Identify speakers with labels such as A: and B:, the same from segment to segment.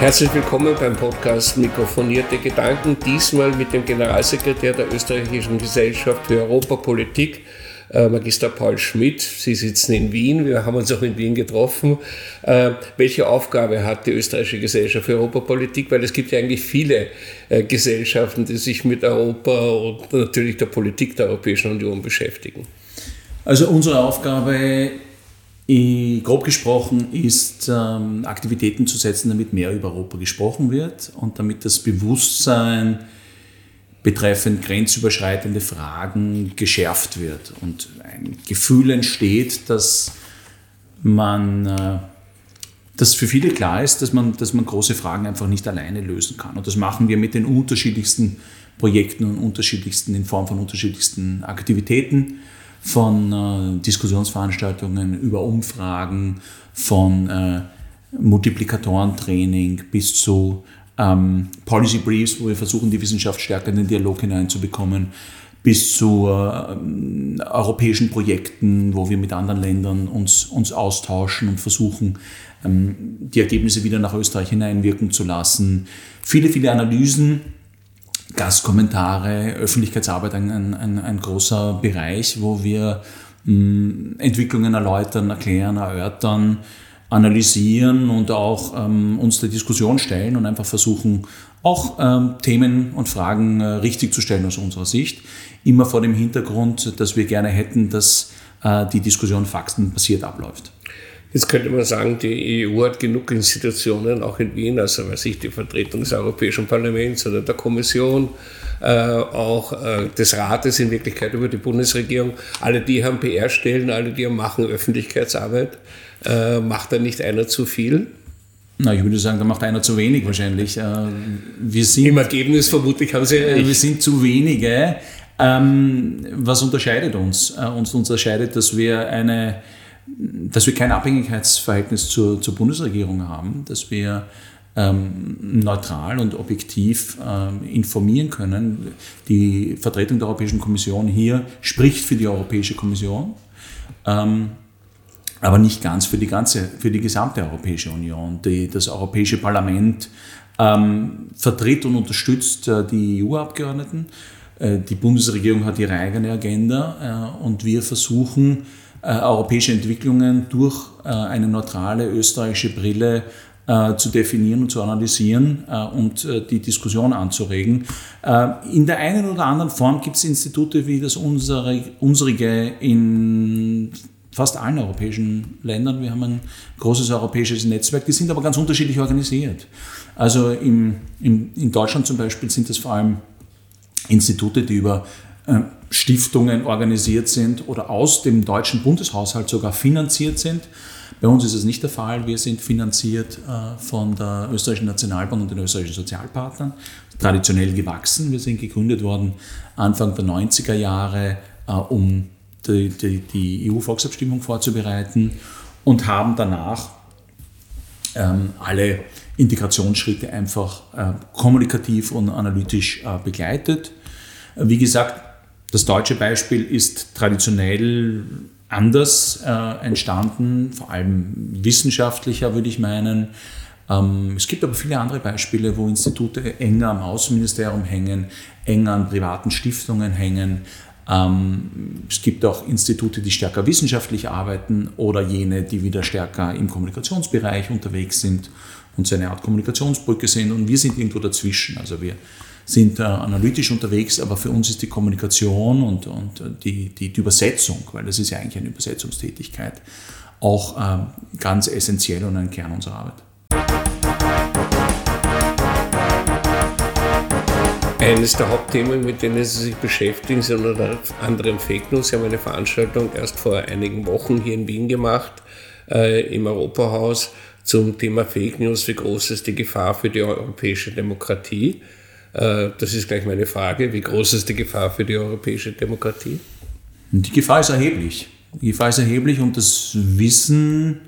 A: Herzlich willkommen beim Podcast Mikrofonierte Gedanken, diesmal mit dem Generalsekretär der Österreichischen Gesellschaft für Europapolitik, äh, Magister Paul Schmidt. Sie sitzen in Wien, wir haben uns auch in Wien getroffen. Äh, welche Aufgabe hat die Österreichische Gesellschaft für Europapolitik? Weil es gibt ja eigentlich viele äh, Gesellschaften, die sich mit Europa und natürlich der Politik der Europäischen Union beschäftigen.
B: Also unsere Aufgabe Grob gesprochen ist, ähm, Aktivitäten zu setzen, damit mehr über Europa gesprochen wird und damit das Bewusstsein betreffend grenzüberschreitende Fragen geschärft wird und ein Gefühl entsteht, dass man, äh, dass für viele klar ist, dass man, dass man große Fragen einfach nicht alleine lösen kann. Und das machen wir mit den unterschiedlichsten Projekten und unterschiedlichsten, in Form von unterschiedlichsten Aktivitäten von äh, Diskussionsveranstaltungen über Umfragen, von äh, Multiplikatorentraining bis zu ähm, Policy Briefs, wo wir versuchen, die Wissenschaft stärker in den Dialog hineinzubekommen, bis zu äh, europäischen Projekten, wo wir mit anderen Ländern uns, uns austauschen und versuchen, ähm, die Ergebnisse wieder nach Österreich hineinwirken zu lassen. Viele, viele Analysen Gastkommentare, Öffentlichkeitsarbeit ein, ein, ein großer Bereich, wo wir mh, hm, Entwicklungen erläutern, erklären, erörtern, analysieren und auch ähm, uns der Diskussion stellen und einfach versuchen, auch ähm, Themen und Fragen äh, richtig zu stellen aus unserer Sicht. Immer vor dem Hintergrund, dass wir gerne hätten, dass äh, die Diskussion faktenbasiert abläuft.
A: Jetzt könnte man sagen, die EU hat genug Institutionen, auch in Wien, also weiß ich, die Vertretung des Europäischen Parlaments oder der Kommission, äh, auch äh, des Rates in Wirklichkeit über die Bundesregierung. Alle die haben PR-Stellen, alle die machen Öffentlichkeitsarbeit. Äh, macht da nicht einer zu viel?
B: Na, ich würde sagen, da macht einer zu wenig wahrscheinlich. Äh,
A: wir sind, Im Ergebnis vermutlich haben sie
B: recht. Wir sind zu wenige. Ähm, was unterscheidet uns? Äh, uns unterscheidet, dass wir eine dass wir kein Abhängigkeitsverhältnis zur, zur Bundesregierung haben, dass wir ähm, neutral und objektiv ähm, informieren können. Die Vertretung der Europäischen Kommission hier spricht für die Europäische Kommission, ähm, aber nicht ganz für die ganze, für die gesamte Europäische Union. Die, das Europäische Parlament ähm, vertritt und unterstützt äh, die EU-Abgeordneten. Äh, die Bundesregierung hat ihre eigene Agenda äh, und wir versuchen, äh, europäische Entwicklungen durch äh, eine neutrale österreichische Brille äh, zu definieren und zu analysieren und die Diskussion anzuregen. In der einen oder anderen Form gibt es Institute wie das unsere, unsere in fast allen europäischen Ländern. Wir haben ein großes europäisches Netzwerk, die sind aber ganz unterschiedlich organisiert. Also im, in, in Deutschland zum Beispiel sind das vor allem Institute, die über äh, Stiftungen organisiert sind oder aus dem deutschen Bundeshaushalt sogar finanziert sind. Bei uns ist es nicht der Fall. Wir sind finanziert äh, von der Österreichischen Nationalbank und den österreichischen Sozialpartnern, traditionell gewachsen. Wir sind gegründet worden Anfang der 90er Jahre, äh, um die, die, die EU-Volksabstimmung vorzubereiten und haben danach ähm, alle Integrationsschritte einfach kommunikativ und analytisch begleitet. Wie gesagt, das deutsche Beispiel ist traditionell anders äh, entstanden, vor allem wissenschaftlicher, würde ich meinen. Ähm, es gibt aber viele andere Beispiele, wo Institute enger am Außenministerium hängen, enger an privaten Stiftungen hängen. Ähm, es gibt auch Institute, die stärker wissenschaftlich arbeiten oder jene, die wieder stärker im Kommunikationsbereich unterwegs sind und so eine Art Kommunikationsbrücke sind. Und wir sind irgendwo dazwischen. Also wir sind äh, analytisch unterwegs, aber für uns ist die Kommunikation und, und die, die, die Übersetzung, weil das ist ja eigentlich eine Übersetzungstätigkeit, auch ähm, ganz essentiell und ein Kern unserer Arbeit.
A: Eines der Hauptthemen, mit denen Sie sich beschäftigen, sind unter anderem Fake News. Sie haben eine Veranstaltung erst vor einigen Wochen hier in Wien gemacht, äh, im Europahaus, zum Thema Fake News. Wie groß ist die Gefahr für die europäische Demokratie? Äh, das ist gleich meine Frage. Wie groß ist die Gefahr für die europäische Demokratie?
B: Die Gefahr ist erheblich. Die Gefahr ist erheblich und das wissen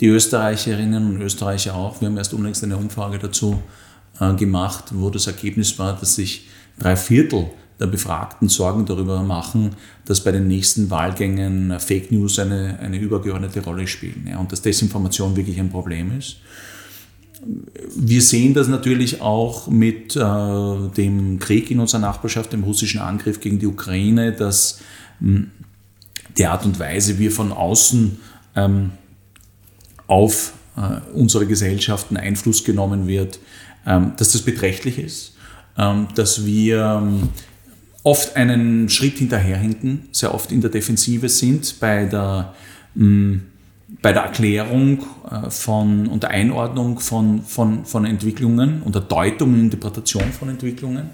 B: die Österreicherinnen und Österreicher auch. Wir haben erst unlängst eine Umfrage dazu äh, gemacht, wo das Ergebnis war, dass sich drei Viertel der Befragten Sorgen darüber machen, dass bei den nächsten Wahlgängen Fake News eine, eine übergeordnete Rolle spielen ja, und dass Desinformation wirklich ein Problem ist. Wir sehen das natürlich auch mit äh, dem Krieg in unserer Nachbarschaft, dem russischen Angriff gegen die Ukraine, dass mh, hm, die Art und Weise, wie von außen ähm, auf äh, unsere Gesellschaften Einfluss genommen wird, ähm, dass das beträchtlich ist, ähm, dass wir ähm, oft einen Schritt hinterherhinken, sehr oft in der Defensive sind bei der, mh, bei der Erklärung äh, von, und der Einordnung von, von, von Entwicklungen und der Deutung und Interpretation von Entwicklungen.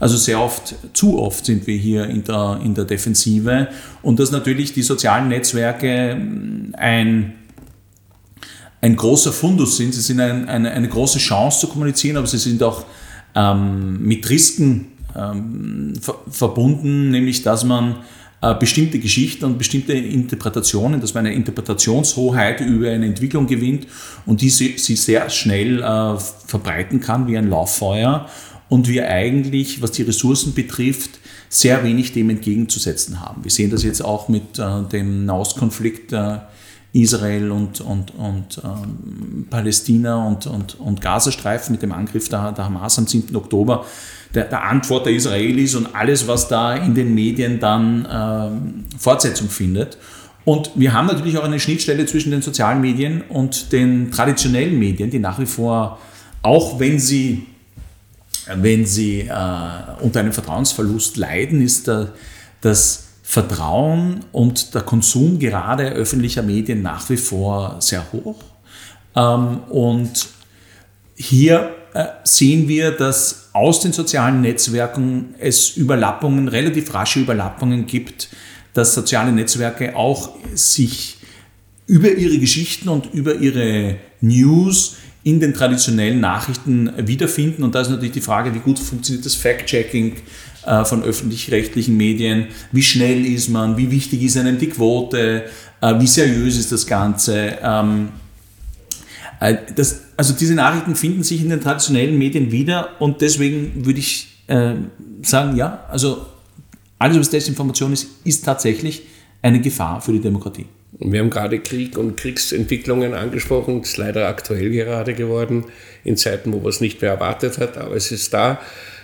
B: Also sehr oft, zu oft sind wir hier in der, in der Defensive und dass natürlich die sozialen Netzwerke ein ein großer Fundus sind. Sie sind ein, eine, eine große Chance zu kommunizieren, aber sie sind auch ähm, mit Risiken ähm, ver verbunden, nämlich dass man bestimmte Geschichten und bestimmte Interpretationen, dass man eine Interpretationshoheit über eine Entwicklung gewinnt und die sie, sehr schnell äh, verbreiten kann wie ein Lauffeuer und wir eigentlich, was die Ressourcen betrifft, sehr wenig dem entgegenzusetzen haben. Wir sehen das jetzt auch mit äh, dem Nahostkonflikt äh, Israel und, und, und ähm, Palästina und, und, und Gazastreifen mit dem Angriff der, der Hamas am 7. Oktober, der, der, Antwort der Israelis und alles, was da in den Medien dann ähm, Fortsetzung findet. Und wir haben natürlich auch eine Schnittstelle zwischen den sozialen Medien und den traditionellen Medien, die nach wie vor, auch wenn sie, wenn sie äh, unter einem Vertrauensverlust leiden, ist der, das Vertrauen und der Konsum gerade öffentlicher Medien nach wie vor sehr hoch. Ähm, und hier äh, sehen wir, dass aus den sozialen Netzwerken es Überlappungen, relativ rasche Überlappungen gibt, dass soziale Netzwerke auch sich über ihre Geschichten und über ihre News in den traditionellen Nachrichten wiederfinden. Und da ist natürlich die Frage, wie gut funktioniert das Fact-Checking, äh, von öffentlich-rechtlichen Medien. Wie schnell ist man? Wie wichtig ist einem die Quote? Äh, wie seriös ist das Ganze? Ähm, äh, das, also diese Nachrichten finden sich in den traditionellen Medien wieder und deswegen würde ich sagen, ja, also alles, was Desinformation ist, ist tatsächlich eine Gefahr für die Demokratie.
A: Wir haben gerade Krieg und Kriegsentwicklungen angesprochen. Ist leider aktuell gerade geworden, in Zeiten, wo man es nicht mehr erwartet hat, aber es ist da.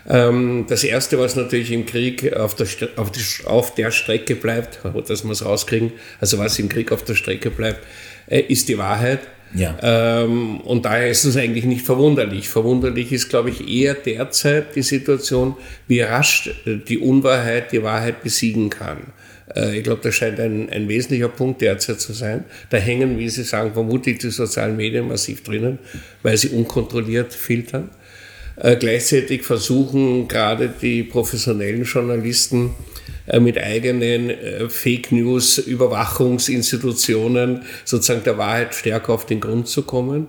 A: Ähm, das Erste, was natürlich im Krieg auf der, auf, die, auf der Strecke bleibt, dass wir es rauskriegen, also was im Krieg auf der Strecke bleibt, äh, ist die Wahrheit. Ja. Ähm, und daher ist es eigentlich nicht verwunderlich. Verwunderlich ist, glaube ich, eher derzeit die Situation, wie rasch die Unwahrheit die Wahrheit besiegen kann. Äh, ich glaube, das scheint ein, ein wesentlicher Punkt derzeit zu sein. Da hängen, wie Sie sagen, vermutlich die sozialen Medien massiv drinnen, weil sie unkontrolliert filtern. Äh, gleichzeitig versuchen gerade die professionellen Journalisten äh, mit eigenen äh, Fake News Überwachungsinstitutionen sozusagen der Wahrheit stärker auf den Grund zu kommen.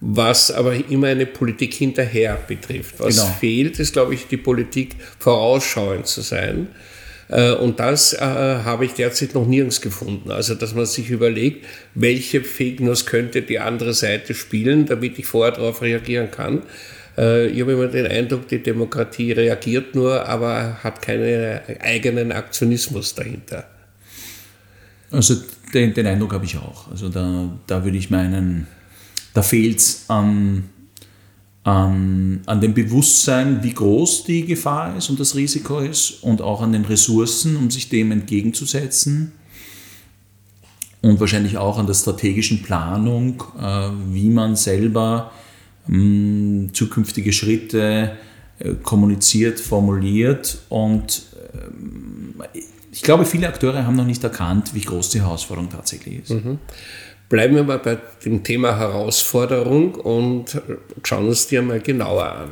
A: Was aber immer eine Politik hinterher betrifft. Was genau. fehlt, ist, glaube ich, die Politik vorausschauend zu sein. Und das äh, habe ich derzeit noch nirgends gefunden. Also, dass man sich überlegt, welche Fake News könnte die andere Seite spielen, damit ich vorher darauf reagieren kann. Äh, ich habe immer den Eindruck, die Demokratie reagiert nur, aber hat keinen eigenen Aktionismus dahinter.
B: Also den, den Eindruck habe ich auch. Also da, da würde ich meinen, da fehlt es an, an, an dem Bewusstsein, wie groß die Gefahr ist und das Risiko ist und auch an den Ressourcen, um sich dem entgegenzusetzen. Und wahrscheinlich auch an der strategischen Planung, äh, wie man selber ähm, zukünftige Schritte äh, kommuniziert, formuliert und ähm, ich glaube, viele Akteure haben noch nicht erkannt, wie groß die Herausforderung tatsächlich ist. Mhm.
A: Bleiben wir mal bei dem Thema Herausforderung und schauen uns die einmal genauer an.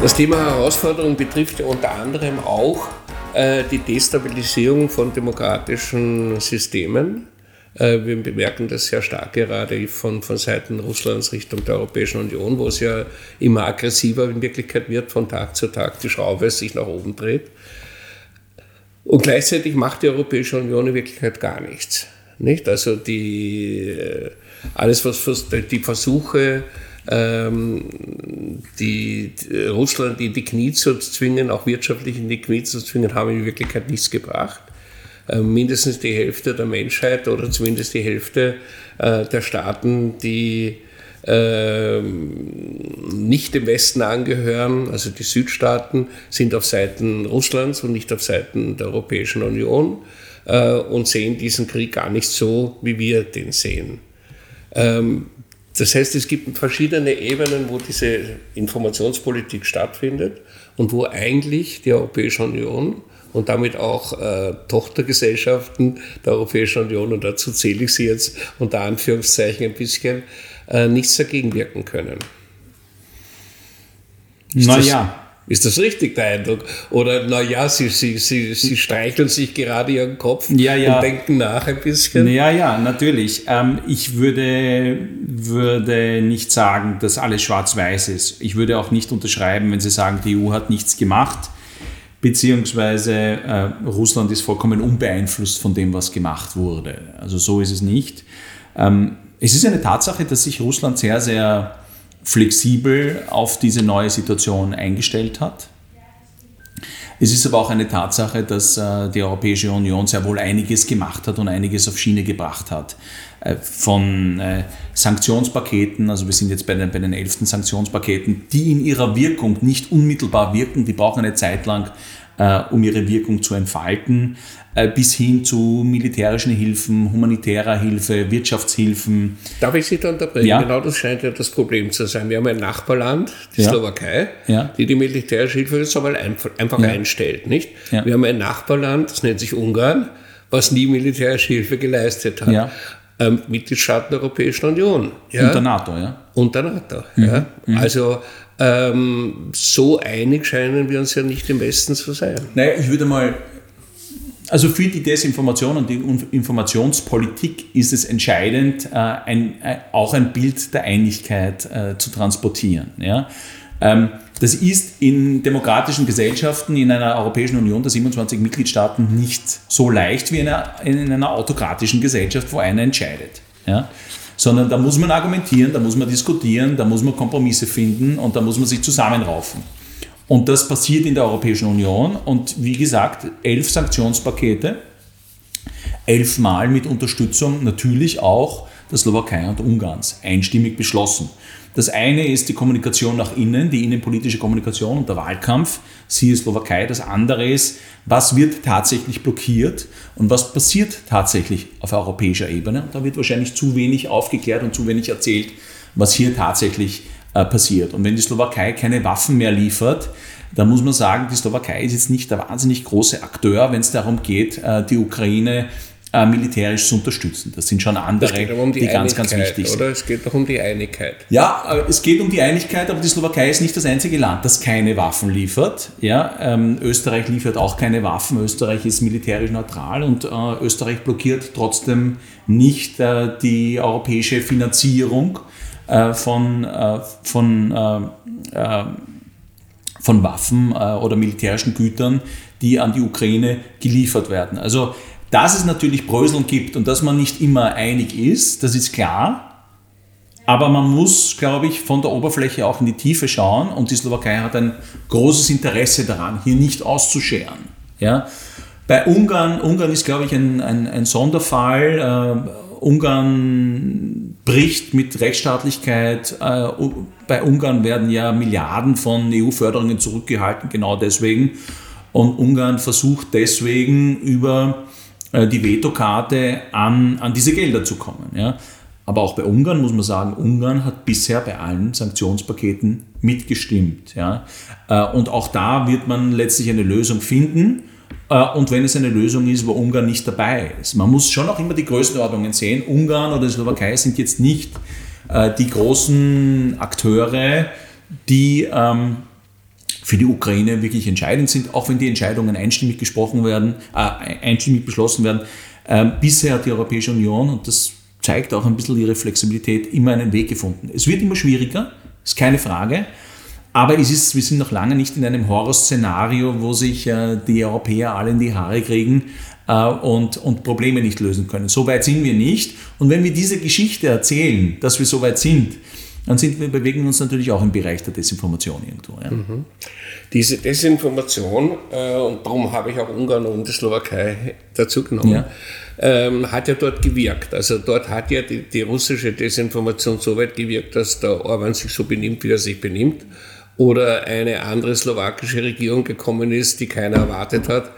A: Das Thema Herausforderung betrifft ja unter anderem auch äh, die Destabilisierung von demokratischen Systemen. Äh, wir bemerken das sehr stark gerade von, von Seiten Russlands Richtung der Europäischen Union, wo es ja immer aggressiver in Wirklichkeit wird, von Tag zu Tag die Schraube sich nach oben dreht. Und gleichzeitig macht die Europäische Union in Wirklichkeit gar nichts. Nicht? Also die, äh, alles, was die Versuche, ähm, die, Russland in die Knie zu zwingen, auch wirtschaftlich in die Knie zu zwingen, haben in Wirklichkeit nichts gebracht. Äh, mindestens die Hälfte der Menschheit oder zumindest die Hälfte äh, der Staaten, die ähm, nicht dem Westen angehören, also die Südstaaten, sind auf Seiten Russlands und nicht auf Seiten der Europäischen Union äh, und sehen diesen Krieg gar nicht so, wie wir den sehen. Ähm, das heißt, es gibt verschiedene Ebenen, wo diese Informationspolitik stattfindet und wo eigentlich die Europäische Union und damit auch äh, Tochtergesellschaften der Europäischen Union, und dazu zähle ich sie jetzt unter Anführungszeichen ein bisschen, äh, nichts dagegen wirken können. Naja. Ist das richtig, der Eindruck? Oder, naja, sie, sie, sie, sie streicheln sich gerade ihren Kopf
B: ja, ja.
A: und denken nach ein bisschen?
B: Ja, ja, natürlich. Ähm, ich würde, würde nicht sagen, dass alles schwarz-weiß ist. Ich würde auch nicht unterschreiben, wenn Sie sagen, die EU hat nichts gemacht, beziehungsweise äh, Russland ist vollkommen unbeeinflusst von dem, was gemacht wurde. Also so ist es nicht. Ähm, es ist eine Tatsache, dass sich Russland sehr, sehr flexibel auf diese neue Situation eingestellt hat. Es ist aber auch eine Tatsache, dass äh, die Europäische Union sehr wohl einiges gemacht hat und einiges auf Schiene gebracht hat. Äh, von äh, Sanktionspaketen, also wir sind jetzt bei den, bei den elften Sanktionspaketen, die in ihrer Wirkung nicht unmittelbar wirken, die brauchen eine Zeit lang, äh, um ihre Wirkung zu entfalten, bis hin zu militärischen Hilfen, humanitärer Hilfe, Wirtschaftshilfen.
A: Darf ich Sie da unterbrechen? Ja. Genau das scheint ja das Problem zu sein. Wir haben ein Nachbarland, die ja. Slowakei, ja. die die militärische Hilfe jetzt einmal einfach, einfach einstellt. Nicht? Wir haben ein Nachbarland, das nennt sich Ungarn, was nie militärische Hilfe geleistet hat. Ähm, Mitgliedstaaten der Europäischen Union.
B: Ja? Und der NATO, ja.
A: Und der NATO. Mhm. Ja? Mhm. Also ähm, so einig scheinen wir uns ja nicht im Westen zu sein.
B: Naja, ich würde mal, also für die Desinformation und die Informationspolitik ist es entscheidend, äh, ein, äh, auch ein Bild der Einigkeit äh, zu transportieren. Ja? Ähm, das ist in demokratischen Gesellschaften in einer Europäischen Union der 27 Mitgliedstaaten nicht so leicht wie in einer, in einer autokratischen Gesellschaft, wo einer entscheidet. Ja? sondern da muss man argumentieren, da muss man diskutieren, da muss man Kompromisse finden und da muss man sich zusammenraufen. Und das passiert in der Europäischen Union und wie gesagt, elf Sanktionspakete, elfmal mit Unterstützung natürlich auch der Slowakei und Ungarns, einstimmig beschlossen. Das eine ist die Kommunikation nach innen, die innenpolitische Kommunikation und der Wahlkampf, siehe Slowakei. Das andere ist, was wird tatsächlich blockiert und was passiert tatsächlich auf europäischer Ebene. Und da wird wahrscheinlich zu wenig aufgeklärt und zu wenig erzählt, was hier tatsächlich äh, passiert. Und wenn die Slowakei keine Waffen mehr liefert, dann muss man sagen, die Slowakei ist jetzt nicht der wahnsinnig große Akteur, wenn es darum geht, äh, die Ukraine äh, militärisch zu unterstützen. Das sind schon andere,
A: die, die ganz, ganz wichtig sind. Oder es geht doch um die Einigkeit.
B: Ja, es geht um die Einigkeit, aber die Slowakei ist nicht das einzige Land, das keine Waffen liefert. Ja, ähm, Österreich liefert auch keine Waffen. Österreich ist militärisch neutral und äh, Österreich blockiert trotzdem nicht äh, die europäische Finanzierung äh, von, äh, von äh, von Waffen oder militärischen Gütern, die an die Ukraine geliefert werden. Also dass es natürlich Bröseln gibt und dass man nicht immer einig ist, das ist klar. Aber man muss, glaube ich, von der Oberfläche auch in die Tiefe schauen und die Slowakei hat ein großes Interesse daran, hier nicht auszuscheren. Ja? Bei Ungarn, Ungarn ist, glaube ich, ein, ein, ein Sonderfall. Uh, Ungarn bricht mit Rechtsstaatlichkeit. Uh, bei Ungarn werden ja Milliarden von EU-Förderungen zurückgehalten, genau deswegen. Und Ungarn versucht deswegen über die Vetokarte an, an diese Gelder zu kommen. Ja. Aber auch bei Ungarn muss man sagen, Ungarn hat bisher bei allen Sanktionspaketen mitgestimmt. Ja. Äh, und auch da wird man letztlich eine Lösung finden. Äh, und wenn es eine Lösung ist, wo Ungarn nicht dabei ist. Man muss schon auch immer die Größenordnungen sehen. Ungarn oder die Slowakei sind jetzt nicht die großen Akteure, die ähm, für die Ukraine wirklich entscheidend sind, auch wenn die Entscheidungen einstimmig gesprochen werden, äh, einstimmig beschlossen werden. Ähm, bisher hat die Europäische Union, und das zeigt auch ein bisschen ihre Flexibilität, immer einen Weg gefunden. Es wird immer schwieriger, ist keine Frage. Aber es ist, wir sind noch lange nicht in einem Horrorszenario, wo sich äh, die Europäer alle in die Haare kriegen äh, und, und Probleme nicht lösen können. So weit sind wir nicht. Und wenn wir diese Geschichte erzählen, dass wir so weit sind, dann sind wir, bewegen wir uns natürlich auch im Bereich der Desinformation irgendwo. Ja.
A: Mhm. Diese Desinformation, äh, und darum habe ich auch Ungarn und die Slowakei dazu genommen, ja. ähm, hat ja dort gewirkt. Also dort hat ja die, die, russische Desinformation so weit gewirkt, dass der Orban sich so benimmt, wie er sich benimmt. Oder eine andere slowakische Regierung gekommen ist, die keiner erwartet hat,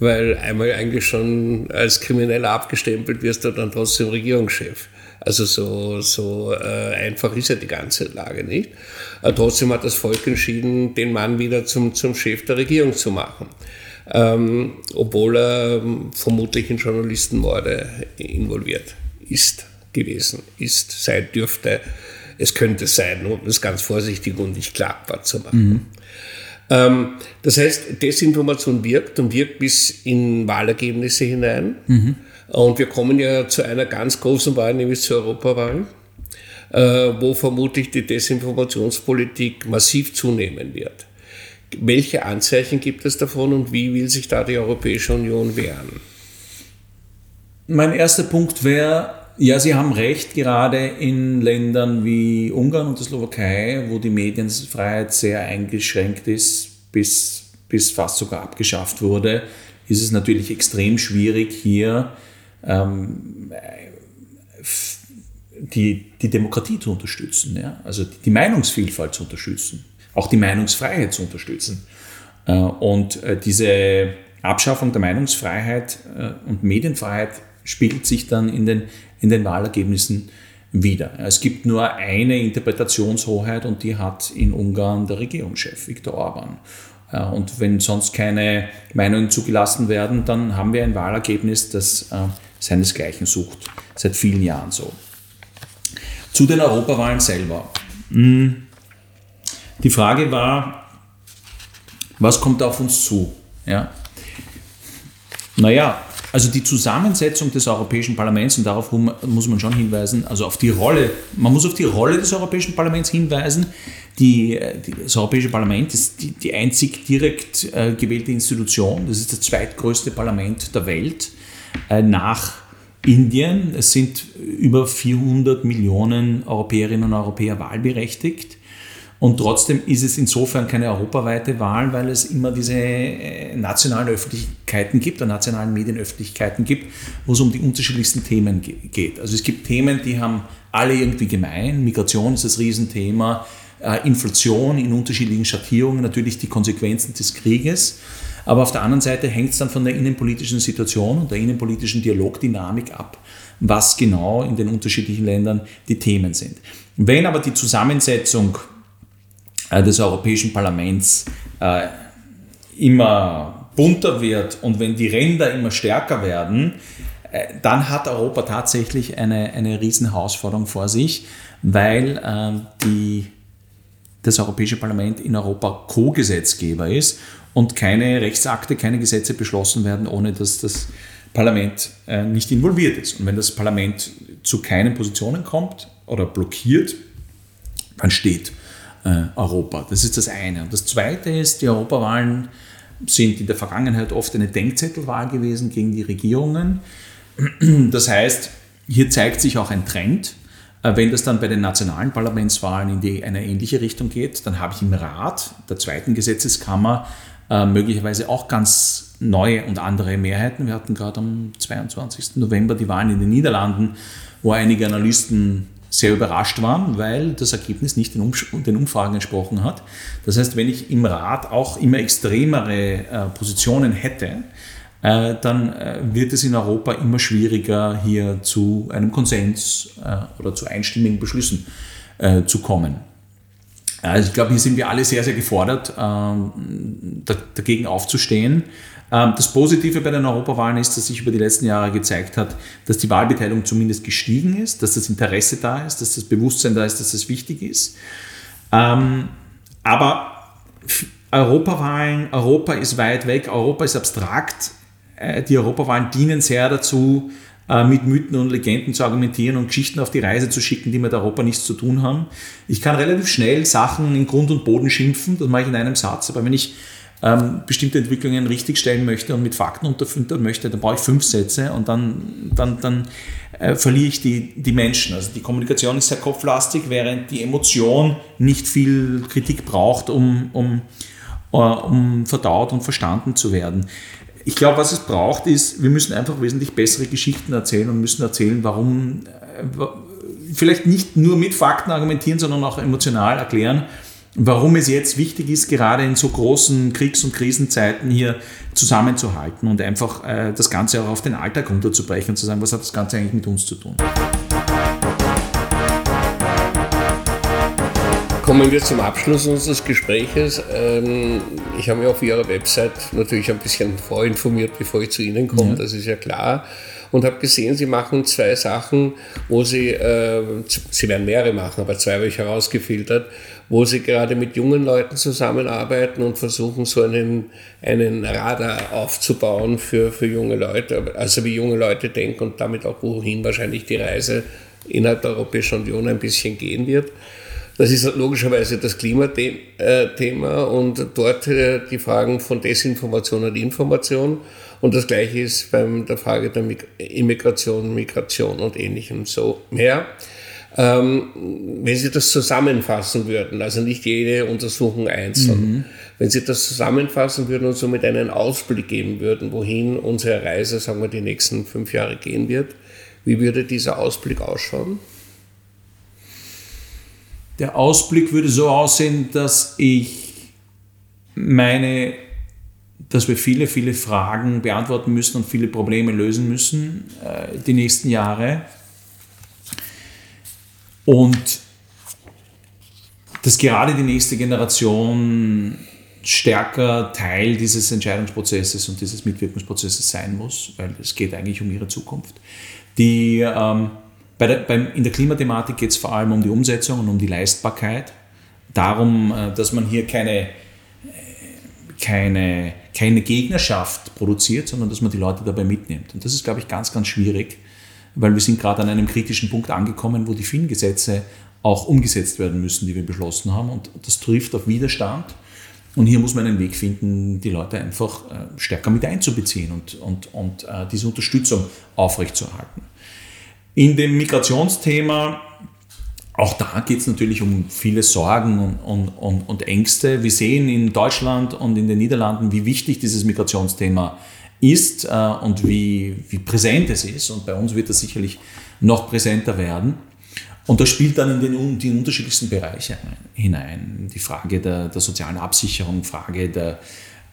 A: weil einmal eigentlich schon als Krimineller abgestempelt wirst du dann trotzdem Regierungschef. Also so, so äh, einfach ist ja die ganze Lage nicht. Aber trotzdem hat das Volk entschieden, den Mann wieder zum, zum Chef der Regierung zu machen. Ähm, obwohl er ähm, vermutlich in Journalistenmorde involviert ist, gewesen ist, sein dürfte. Es könnte sein, um es ganz vorsichtig und nicht klagbar zu machen. Mhm. Ähm, das heißt, Desinformation wirkt und wirkt bis in Wahlergebnisse hinein. Mhm. Und wir kommen ja zu einer ganz großen Wahl, nämlich zur Europawahl, äh, wo vermutlich die Desinformationspolitik massiv zunehmen wird. Welche Anzeichen gibt es davon und wie will sich da die Europäische Union wehren?
B: Mein erster Punkt wäre, ja, Sie haben recht, gerade in Ländern wie Ungarn und der Slowakei, wo die Medienfreiheit sehr eingeschränkt ist, bis, bis fast sogar abgeschafft wurde, ist es natürlich extrem schwierig, hier ähm, die, die Demokratie zu unterstützen, ja? also die Meinungsvielfalt zu unterstützen, auch die Meinungsfreiheit zu unterstützen. Äh, und äh, diese Abschaffung der Meinungsfreiheit äh, und Medienfreiheit spiegelt sich dann in den, in den Wahlergebnissen wieder. Es gibt nur eine Interpretationshoheit und die hat in Ungarn der Regierungschef Viktor Orban. Und wenn sonst keine Meinungen zugelassen werden, dann haben wir ein Wahlergebnis, das seinesgleichen sucht. Seit vielen Jahren so. Zu den Europawahlen selber. Hm. Die Frage war, was kommt auf uns zu? Ja. Naja, also die Zusammensetzung des Europäischen Parlaments, und darauf muss man schon hinweisen, also auf die Rolle, man muss auf die Rolle des Europäischen Parlaments hinweisen. Die, die, das Europäische Parlament ist die, die einzig direkt äh, gewählte Institution, das ist das zweitgrößte Parlament der Welt. Äh, nach Indien. Es sind über 400 Millionen Europäerinnen und Europäer wahlberechtigt. Und trotzdem ist es insofern keine europaweite Wahl, weil es immer diese äh, nationalen Öffentlichkeiten gibt, nationalen Medienöffentlichkeiten gibt, wo es um die unterschiedlichsten Themen geht. Also es gibt Themen, die haben alle irgendwie gemein. Migration ist das Riesenthema, äh, Inflation in unterschiedlichen Schattierungen, natürlich die Konsequenzen des Krieges. Aber auf der anderen Seite hängt es dann von der innenpolitischen Situation und der innenpolitischen Dialogdynamik ab, was genau in den unterschiedlichen Ländern die Themen sind. Wenn aber die Zusammensetzung äh, des Europäischen Parlaments äh, immer bunter wird und wenn die Ränder immer stärker werden, äh, dann hat Europa tatsächlich eine, eine riesen Herausforderung vor sich, weil äh, die, das Europäische Parlament in Europa Co-Gesetzgeber ist und keine Rechtsakte, keine Gesetze beschlossen werden, ohne dass das Parlament äh, nicht involviert ist. Und wenn das Parlament zu keinen Positionen kommt oder blockiert, dann steht äh, Europa. Das ist das eine. Und das zweite ist, die Europawahlen sind in der Vergangenheit oft eine Denkzettelwahl gewesen gegen die Regierungen. Das heißt, hier zeigt sich auch ein Trend. Äh, wenn das dann bei den nationalen Parlamentswahlen in die, eine ähnliche Richtung geht, dann habe ich im Rat der zweiten Gesetzeskammer äh, möglicherweise auch ganz neue und andere Mehrheiten. Wir hatten gerade am 22. November die Wahlen in den Niederlanden, wo einige Analysten sehr überrascht waren, weil das Ergebnis nicht den, den Umfragen entsprochen hat. Das heißt, wenn ich im Rat auch immer extremere äh, Positionen hätte, äh, dann äh, wird es in Europa immer schwieriger, hier zu einem Konsens äh, oder zu einstimmigen Beschlüssen zu kommen. Also ich glaube, hier sind wir alle sehr, sehr gefordert, ähm, dagegen aufzustehen. Ähm, das Positive bei den Europawahlen ist, dass sich über die letzten Jahre gezeigt hat, dass die Wahlbeteiligung zumindest gestiegen ist, dass das Interesse da ist, dass das Bewusstsein da ist, dass das wichtig ist. Ähm, aber Europawahlen, Europa ist weit weg, Europa ist abstrakt. Äh, die Europawahlen dienen sehr dazu, äh, mit Mythen und Legenden zu argumentieren und Geschichten auf die Reise zu schicken, die mit Europa nichts zu tun haben. Ich kann relativ schnell Sachen in Grund und Boden schimpfen, das mache ich in einem Satz, aber wenn ich ähm, bestimmte Entwicklungen richtigstellen möchte und mit Fakten unterfüttern möchte, dann brauche ich fünf Sätze und dann, dann, dann äh, verliere ich die, die Menschen. Also die Kommunikation ist sehr kopflastig, während die Emotion nicht viel Kritik braucht, um, um, uh, um verdaut und verstanden zu werden. Ich glaube, was es braucht, ist, wir müssen einfach wesentlich bessere Geschichten erzählen und müssen erzählen, warum, äh, vielleicht nicht nur mit Fakten argumentieren, sondern auch emotional erklären, warum es jetzt wichtig ist, gerade in so großen Kriegs- und Krisenzeiten hier zusammenzuhalten und einfach äh, das Ganze auch auf den Alltag runterzubrechen und zu sagen, was hat das Ganze eigentlich mit uns zu tun.
A: Kommen wir zum Abschluss unseres Gespräches. Ähm, ich habe mich auf Ihrer Website natürlich ein bisschen vorinformiert, bevor ich zu Ihnen komme, ja. das ist ja klar und habe gesehen, sie machen zwei Sachen, wo sie, äh, sie werden mehrere machen, aber zwei habe ich herausgefiltert, wo sie gerade mit jungen Leuten zusammenarbeiten und versuchen, so einen, einen Radar aufzubauen für, für junge Leute, also wie junge Leute denken und damit auch wohin wahrscheinlich die Reise innerhalb der Europäischen Union ein bisschen gehen wird. Das ist logischerweise das Klimathema und dort äh, die Fragen von Desinformation und Information. Und das Gleiche ist bei der Frage der Immigration, Migration und ähnlichem so mehr. Ähm, wenn Sie das zusammenfassen würden, also nicht jede Untersuchung einzeln, mhm. wenn Sie das zusammenfassen würden und somit einen Ausblick geben würden, wohin unsere Reise, sagen wir, die nächsten fünf Jahre gehen wird, wie würde dieser Ausblick ausschauen?
B: Der Ausblick würde so aussehen, dass ich meine dass wir viele, viele Fragen beantworten müssen und viele Probleme lösen müssen äh, die nächsten Jahre. Und dass gerade die nächste Generation stärker Teil dieses Entscheidungsprozesses und dieses Mitwirkungsprozesses sein muss, weil es geht eigentlich um ihre Zukunft. Die, ähm, bei der, beim, in der Klimathematik geht es vor allem um die Umsetzung und um die Leistbarkeit. Darum, äh, dass man hier keine keine, keine Gegnerschaft produziert, sondern dass man die Leute dabei mitnimmt. Und das ist, glaube ich, ganz, ganz schwierig, weil wir sind gerade an einem kritischen Punkt angekommen, wo die vielen Gesetze auch umgesetzt werden müssen, die wir beschlossen haben. Und das trifft auf Widerstand. Und hier muss man einen Weg finden, die Leute einfach äh, stärker mit einzubeziehen und, und, und äh, diese Unterstützung aufrechtzuerhalten. In dem Migrationsthema auch da geht es natürlich um viele Sorgen und, und, und, und, Ängste. Wir sehen in Deutschland und in den Niederlanden, wie wichtig dieses Migrationsthema ist äh, und wie, wie präsent es ist. Und bei uns wird es sicherlich noch präsenter werden. Und das spielt dann in den, die unterschiedlichsten Bereiche hinein. Die Frage der, der sozialen Absicherung, Frage der,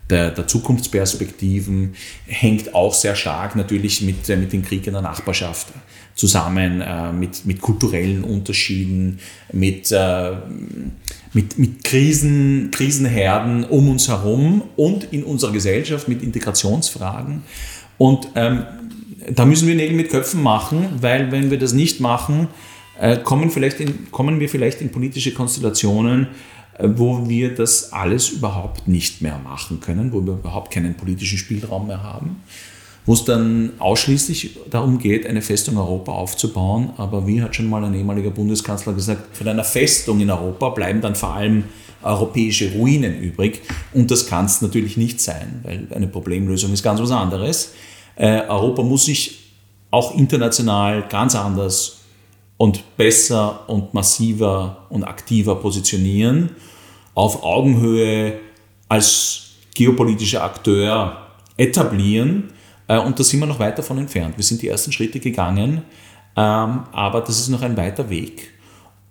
B: der, der, Zukunftsperspektiven hängt auch sehr stark natürlich mit, mit dem Krieg in der Nachbarschaft zusammen äh, mit, mit kulturellen Unterschieden, mit, äh, mit, mit Krisen, Krisenherden um uns herum und in unserer Gesellschaft mit Integrationsfragen. Und ähm, da müssen wir Nägel mit Köpfen machen, weil wenn wir das nicht machen, äh, kommen, vielleicht in, kommen wir vielleicht in politische Konstellationen, äh, wo wir das alles überhaupt nicht mehr machen können, wo wir überhaupt keinen politischen Spielraum mehr haben wo es dann ausschließlich darum geht, eine Festung Europa aufzubauen. Aber wie hat schon mal ein ehemaliger Bundeskanzler gesagt, von einer Festung in Europa bleiben dann vor allem europäische Ruinen übrig. Und das kann es natürlich nicht sein, weil eine Problemlösung ist ganz was anderes. Äh, Europa muss sich auch international ganz anders und besser und massiver und aktiver positionieren, auf Augenhöhe als geopolitischer Akteur etablieren äh, und da sind wir noch weit davon entfernt. Wir sind die ersten Schritte gegangen, ähm, aber das ist noch ein weiter Weg.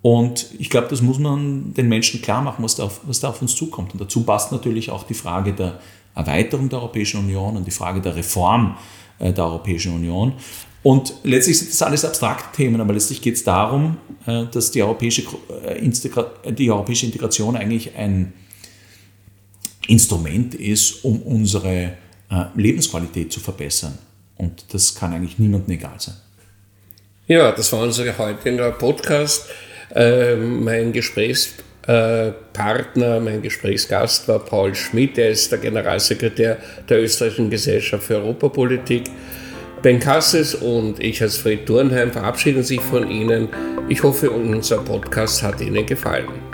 B: Und ich glaube, das muss man den Menschen klar machen, was da, auf, was da auf uns zukommt. Und dazu passt natürlich auch die Frage der Erweiterung der Europäischen Union und die Frage der Reform äh, der Europäischen Union. Und letztlich sind das alles abstrakte Themen, aber letztlich geht es darum, äh, dass die europäische, die europäische Integration eigentlich ein Instrument ist, um unsere äh, Lebensqualität zu verbessern. Und das kann eigentlich niemandem egal sein.
A: Ja, das war unser heutiger Podcast. Äh, mein Gesprächspartner, mein Gesprächsgast war Paul Schmidt, er ist der Generalsekretär der Österreichischen Gesellschaft für Europapolitik. Ben Kasses und ich als Fred Thurnheim verabschieden sich von Ihnen. Ich hoffe, unser Podcast hat Ihnen gefallen.